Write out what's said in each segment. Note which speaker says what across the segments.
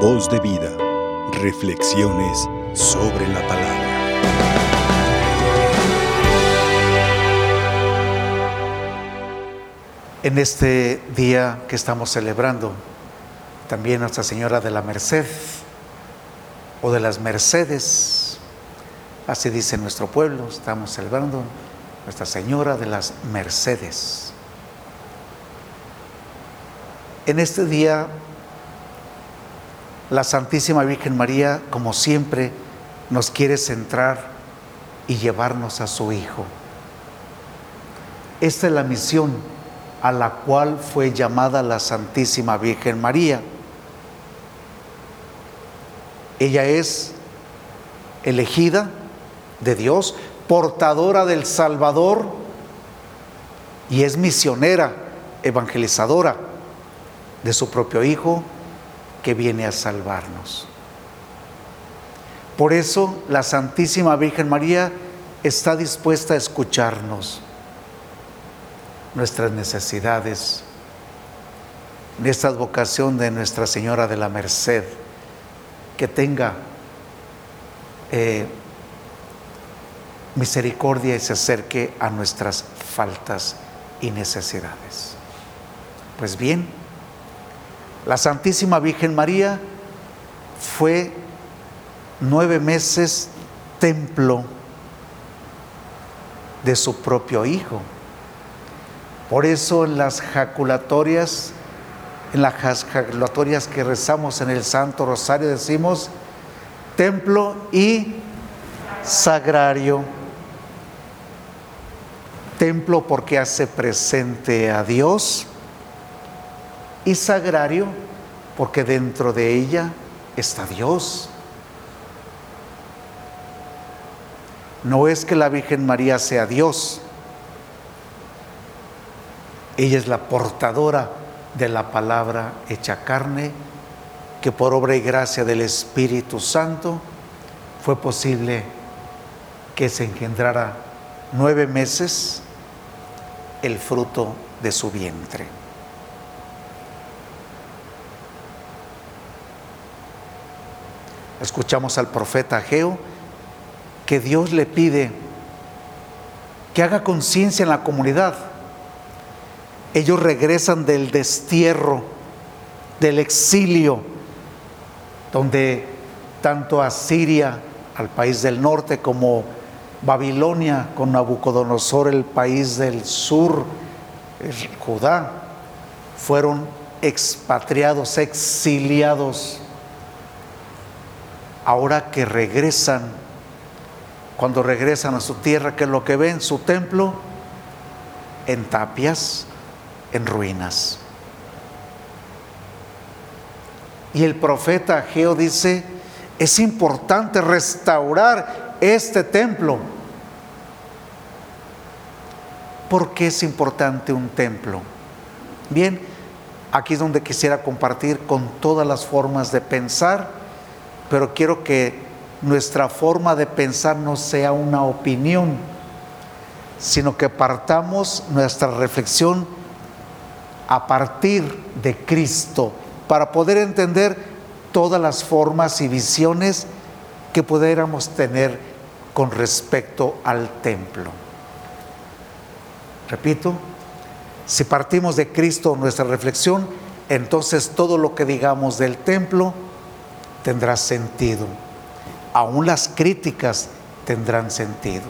Speaker 1: Voz de vida. Reflexiones sobre la palabra.
Speaker 2: En este día que estamos celebrando, también Nuestra Señora de la Merced o de las Mercedes, así dice nuestro pueblo, estamos celebrando Nuestra Señora de las Mercedes. En este día, la Santísima Virgen María, como siempre, nos quiere centrar y llevarnos a su Hijo. Esta es la misión a la cual fue llamada la Santísima Virgen María. Ella es elegida de Dios, portadora del Salvador y es misionera, evangelizadora de su propio Hijo que viene a salvarnos. Por eso la Santísima Virgen María está dispuesta a escucharnos nuestras necesidades, esta vocación de Nuestra Señora de la Merced, que tenga eh, misericordia y se acerque a nuestras faltas y necesidades. Pues bien, la Santísima Virgen María fue nueve meses templo de su propio Hijo. Por eso en las jaculatorias, en las jaculatorias que rezamos en el Santo Rosario decimos templo y sagrario. Templo porque hace presente a Dios y sagrario porque dentro de ella está Dios. No es que la Virgen María sea Dios, ella es la portadora de la palabra hecha carne, que por obra y gracia del Espíritu Santo fue posible que se engendrara nueve meses el fruto de su vientre. Escuchamos al profeta Ageo que Dios le pide que haga conciencia en la comunidad. Ellos regresan del destierro, del exilio, donde tanto Asiria, al país del norte, como Babilonia, con Nabucodonosor, el país del sur, Judá, fueron expatriados, exiliados ahora que regresan, cuando regresan a su tierra, que es lo que ven, su templo, en tapias, en ruinas. Y el profeta Ageo dice, es importante restaurar este templo. ¿Por qué es importante un templo? Bien, aquí es donde quisiera compartir con todas las formas de pensar pero quiero que nuestra forma de pensar no sea una opinión, sino que partamos nuestra reflexión a partir de Cristo para poder entender todas las formas y visiones que pudiéramos tener con respecto al templo. Repito, si partimos de Cristo nuestra reflexión, entonces todo lo que digamos del templo tendrá sentido. Aún las críticas tendrán sentido.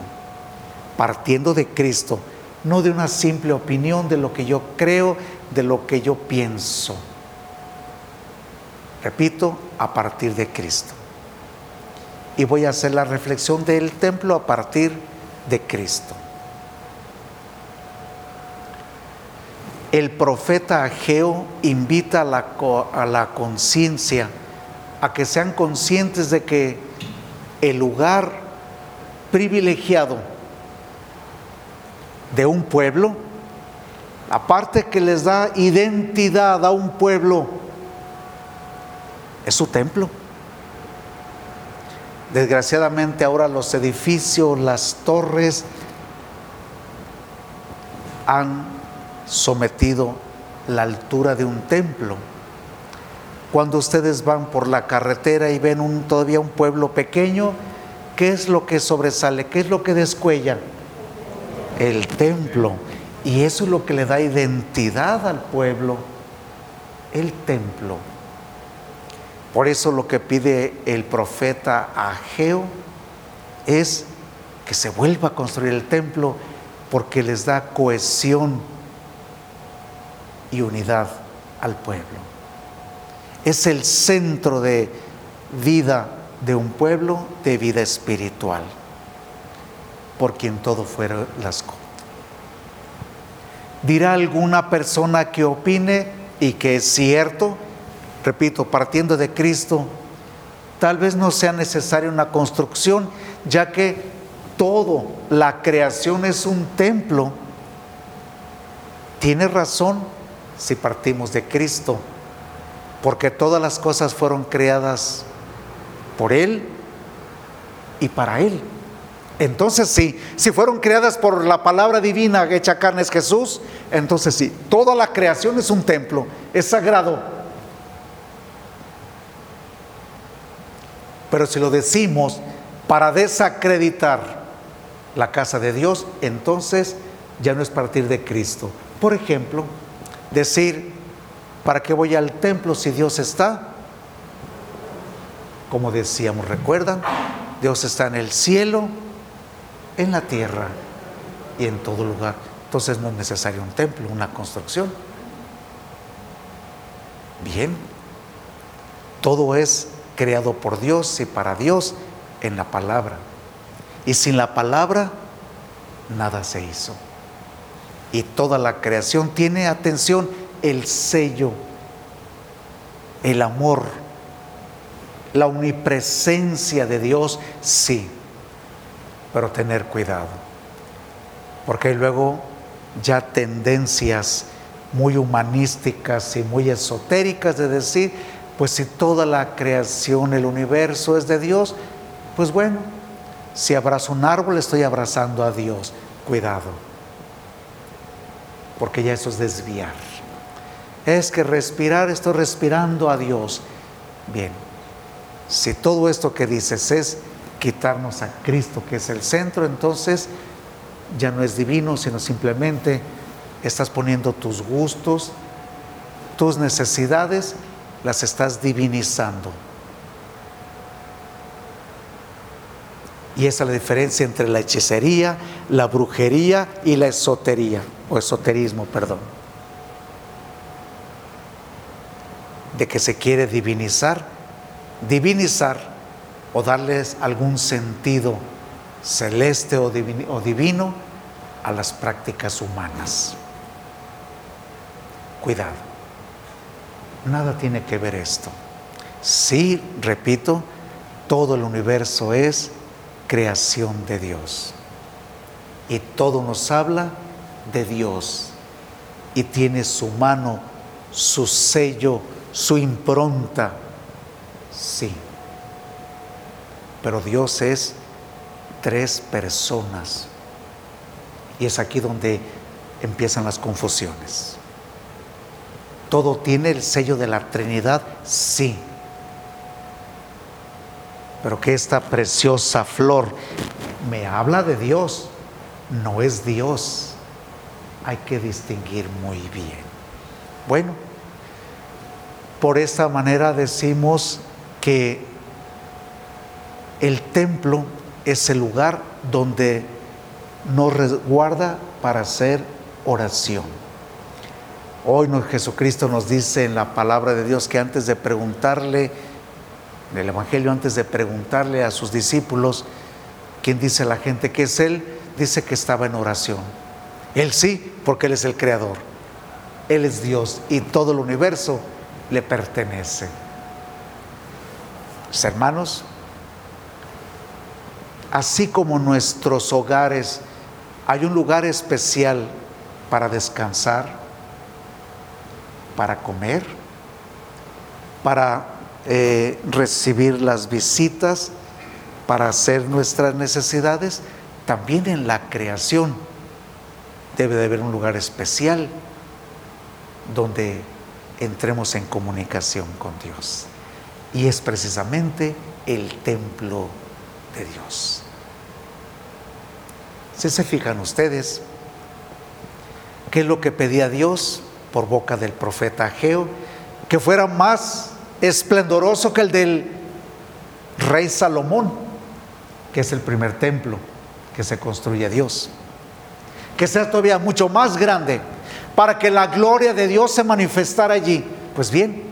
Speaker 2: Partiendo de Cristo, no de una simple opinión de lo que yo creo, de lo que yo pienso. Repito, a partir de Cristo. Y voy a hacer la reflexión del templo a partir de Cristo. El profeta Ageo invita a la, a la conciencia a que sean conscientes de que el lugar privilegiado de un pueblo, aparte que les da identidad a un pueblo, es su templo. Desgraciadamente ahora los edificios, las torres han sometido la altura de un templo Cuando ustedes van por la carretera y ven todavía un pueblo pequeño, ¿qué es lo que sobresale? ¿Qué es lo que descuella? El templo. Y eso es lo que le da identidad al pueblo, el templo. Por eso lo que pide el profeta Ageo es que se vuelva a construir el templo porque les da cohesión y unidad al pueblo. Es el centro de vida de un pueblo, de vida espiritual, por quien todo fuera las cosas. Dirá alguna persona que opine y que es cierto, repito, partiendo de Cristo, tal vez no sea necesaria una construcción, ya que todo, la creación es un templo. Tiene razón si partimos de Cristo, porque todas las cosas fueron creadas por Él y para Él. Entonces sí, si fueron creadas por la palabra divina hecha carne es Jesús, entonces sí, toda la creación es un templo, es sagrado. Pero si lo decimos para desacreditar la casa de Dios, entonces ya no es partir de Cristo. Por ejemplo, decir, ¿para qué voy al templo si Dios está? Como decíamos, ¿recuerdan? Dios está en el cielo, en la tierra y en todo lugar. Entonces no es necesario un templo, una construcción. Bien, todo es creado por Dios y para Dios en la palabra. Y sin la palabra, nada se hizo. Y toda la creación tiene, atención, el sello, el amor, la omnipresencia de Dios, sí, pero tener cuidado, porque luego ya tendencias muy humanísticas y muy esotéricas de decir, pues si toda la creación, el universo es de Dios, pues bueno, si abrazo un árbol estoy abrazando a Dios. Cuidado, porque ya eso es desviar. Es que respirar, estoy respirando a Dios. Bien, si todo esto que dices es quitarnos a Cristo, que es el centro, entonces ya no es divino, sino simplemente estás poniendo tus gustos, tus necesidades, las estás divinizando. Y esa es la diferencia entre la hechicería, la brujería y la esotería, o esoterismo, perdón. De que se quiere divinizar, divinizar o darles algún sentido celeste o divino, o divino a las prácticas humanas. Cuidado, nada tiene que ver esto. Sí, repito, todo el universo es creación de Dios. Y todo nos habla de Dios. Y tiene su mano, su sello, su impronta. Sí. Pero Dios es tres personas. Y es aquí donde empiezan las confusiones. ¿Todo tiene el sello de la Trinidad? Sí pero que esta preciosa flor me habla de Dios, no es Dios. Hay que distinguir muy bien. Bueno, por esta manera decimos que el templo es el lugar donde nos resguarda para hacer oración. Hoy Jesucristo nos dice en la palabra de Dios que antes de preguntarle en el Evangelio, antes de preguntarle a sus discípulos quién dice la gente que es Él, dice que estaba en oración. Él sí, porque Él es el Creador. Él es Dios y todo el universo le pertenece. hermanos, así como nuestros hogares, hay un lugar especial para descansar, para comer, para eh, recibir las visitas para hacer nuestras necesidades, también en la creación debe de haber un lugar especial donde entremos en comunicación con Dios. Y es precisamente el templo de Dios. Si se fijan ustedes, ¿qué es lo que pedía Dios por boca del profeta Ageo? Que fuera más esplendoroso que el del rey Salomón, que es el primer templo que se construye Dios. Que sea todavía mucho más grande para que la gloria de Dios se manifestara allí. Pues bien,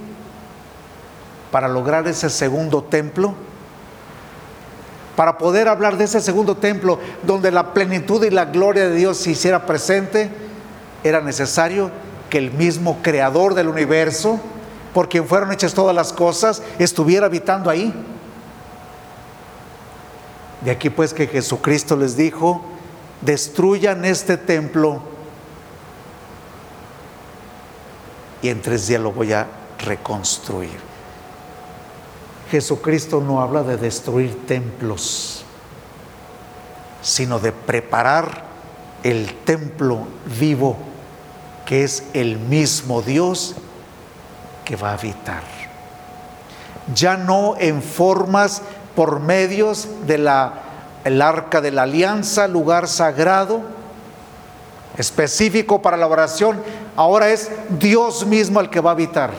Speaker 2: para lograr ese segundo templo, para poder hablar de ese segundo templo donde la plenitud y la gloria de Dios se hiciera presente, era necesario que el mismo creador del universo, por quien fueron hechas todas las cosas, estuviera habitando ahí. De aquí pues que Jesucristo les dijo, destruyan este templo y en tres días lo voy a reconstruir. Jesucristo no habla de destruir templos, sino de preparar el templo vivo que es el mismo Dios que va a habitar. Ya no en formas por medios de la el arca de la alianza, lugar sagrado, específico para la oración, ahora es Dios mismo el que va a habitar.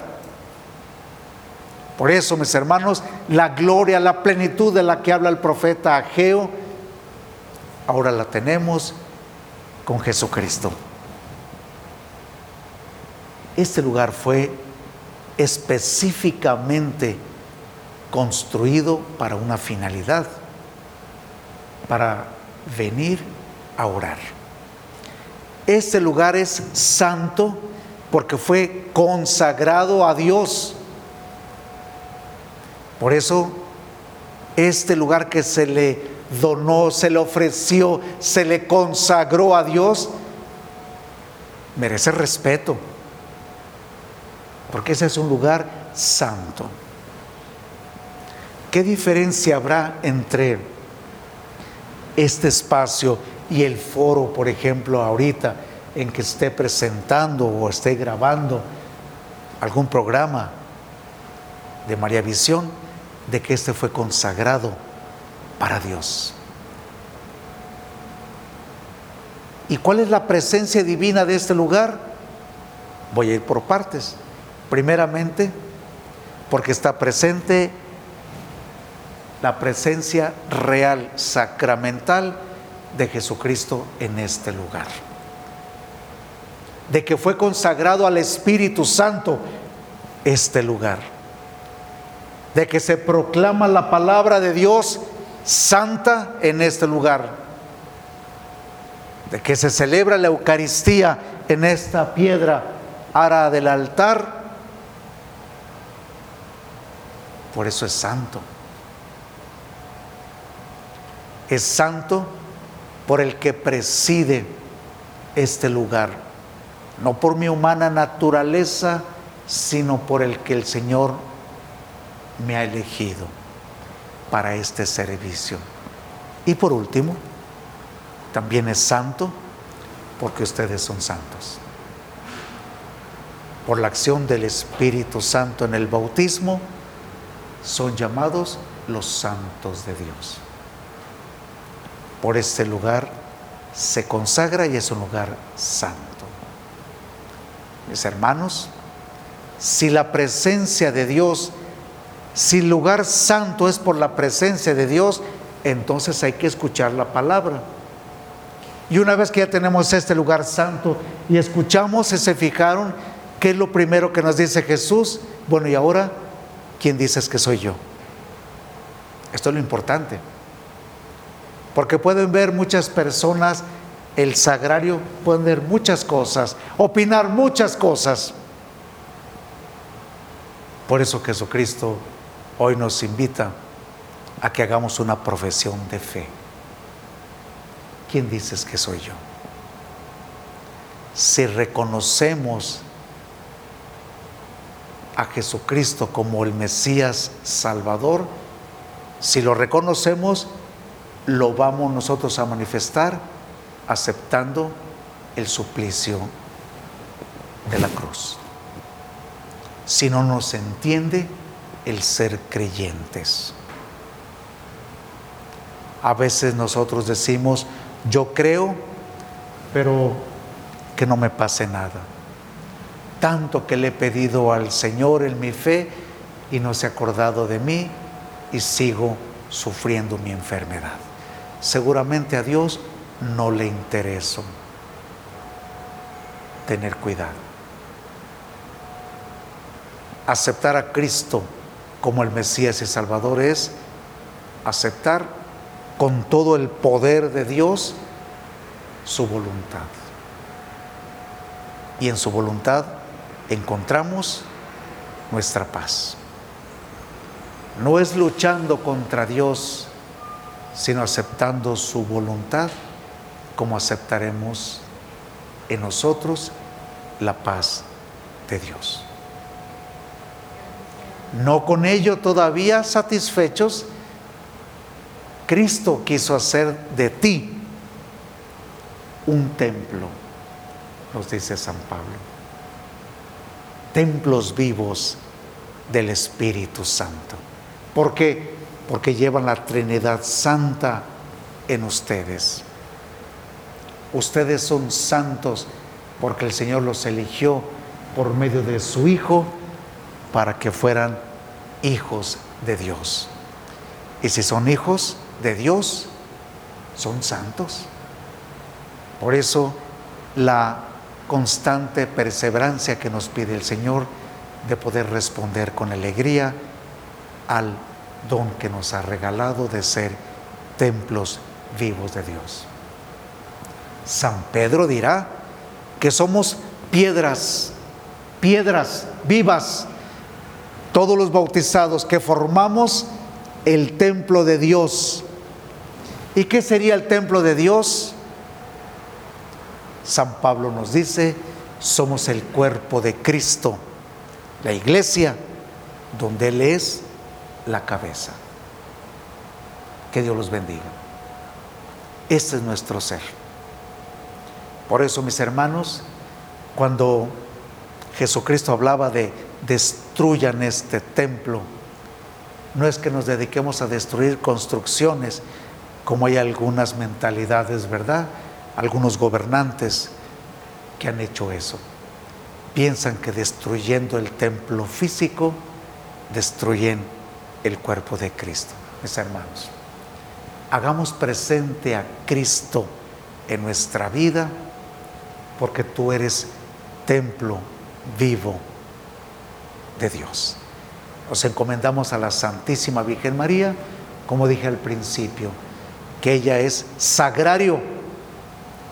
Speaker 2: Por eso, mis hermanos, la gloria, la plenitud de la que habla el profeta Ageo, ahora la tenemos con Jesucristo. Este lugar fue específicamente construido para una finalidad, para venir a orar. Este lugar es santo porque fue consagrado a Dios. Por eso, este lugar que se le donó, se le ofreció, se le consagró a Dios, merece respeto, porque ese es un lugar santo. ¿Qué diferencia habrá entre este espacio y el foro, por ejemplo, ahorita en que esté presentando o esté grabando algún programa de María Visión, de que este fue consagrado para Dios. ¿Y cuál es la presencia divina de este lugar? Voy a ir por partes. Primeramente, porque está presente la presencia real, sacramental de Jesucristo en este lugar. De que fue consagrado al Espíritu Santo este lugar. De que se proclama la palabra de Dios santa en este lugar. De que se celebra la Eucaristía en esta piedra ara del altar. Por eso es santo. Es santo por el que preside este lugar, no por mi humana naturaleza, sino por el que el Señor me ha elegido para este servicio. Y por último, también es santo porque ustedes son santos. Por la acción del Espíritu Santo en el bautismo, son llamados los santos de Dios por este lugar se consagra y es un lugar santo. Mis hermanos, si la presencia de Dios, si el lugar santo es por la presencia de Dios, entonces hay que escuchar la palabra. Y una vez que ya tenemos este lugar santo y escuchamos y se fijaron, ¿qué es lo primero que nos dice Jesús? Bueno, y ahora, ¿quién dices que soy yo? Esto es lo importante. Porque pueden ver muchas personas el sagrario, pueden ver muchas cosas, opinar muchas cosas. Por eso Jesucristo hoy nos invita a que hagamos una profesión de fe. ¿Quién dices que soy yo? Si reconocemos a Jesucristo como el Mesías Salvador, si lo reconocemos, lo vamos nosotros a manifestar aceptando el suplicio de la cruz. si no nos entiende el ser creyentes. A veces nosotros decimos, yo creo, pero que no me pase nada. Tanto que le he pedido al Señor en mi fe y no se ha acordado de mí y sigo sufriendo mi enfermedad. Seguramente a Dios no le intereso. Tener cuidado. Aceptar a Cristo como el Mesías y Salvador es aceptar con todo el poder de Dios su voluntad. Y en su voluntad encontramos nuestra paz. No es luchando contra Dios, sino aceptando su voluntad, como aceptaremos en nosotros la paz de Dios. No con ello todavía satisfechos, Cristo quiso hacer de ti un templo, nos dice San Pablo. Templos vivos del Espíritu Santo. ¿Por qué? Porque llevan la Trinidad Santa en ustedes. Ustedes son santos porque el Señor los eligió por medio de su Hijo para que fueran hijos de Dios. Y si son hijos de Dios, son santos. Por eso la constante perseverancia que nos pide el Señor de poder responder con alegría al don que nos ha regalado de ser templos vivos de Dios. San Pedro dirá que somos piedras, piedras vivas, todos los bautizados que formamos el templo de Dios. ¿Y qué sería el templo de Dios? San Pablo nos dice, somos el cuerpo de Cristo, la iglesia, donde Él es la cabeza. Que Dios los bendiga. Este es nuestro ser. Por eso, mis hermanos, cuando Jesucristo hablaba de destruyan este templo, no es que nos dediquemos a destruir construcciones, como hay algunas mentalidades, ¿verdad? Algunos gobernantes que han hecho eso. Piensan que destruyendo el templo físico, destruyen el cuerpo de Cristo. Mis hermanos, hagamos presente a Cristo en nuestra vida, porque tú eres templo vivo de Dios. Nos encomendamos a la Santísima Virgen María, como dije al principio, que ella es sagrario,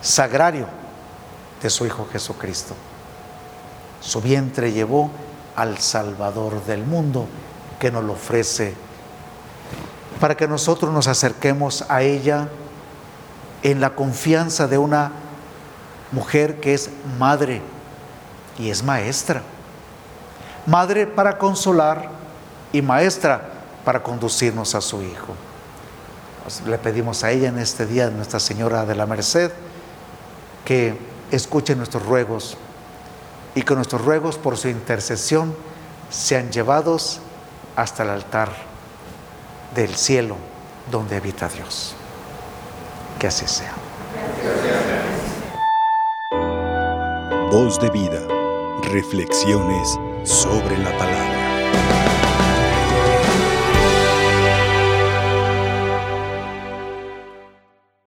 Speaker 2: sagrario de su Hijo Jesucristo. Su vientre llevó al Salvador del mundo que nos lo ofrece para que nosotros nos acerquemos a ella en la confianza de una mujer que es madre y es maestra. Madre para consolar y maestra para conducirnos a su Hijo. Le pedimos a ella en este día, Nuestra Señora de la Merced, que escuche nuestros ruegos y que nuestros ruegos por su intercesión sean llevados hasta el altar del cielo donde habita Dios. Que así sea.
Speaker 1: Voz de vida. Reflexiones sobre la palabra.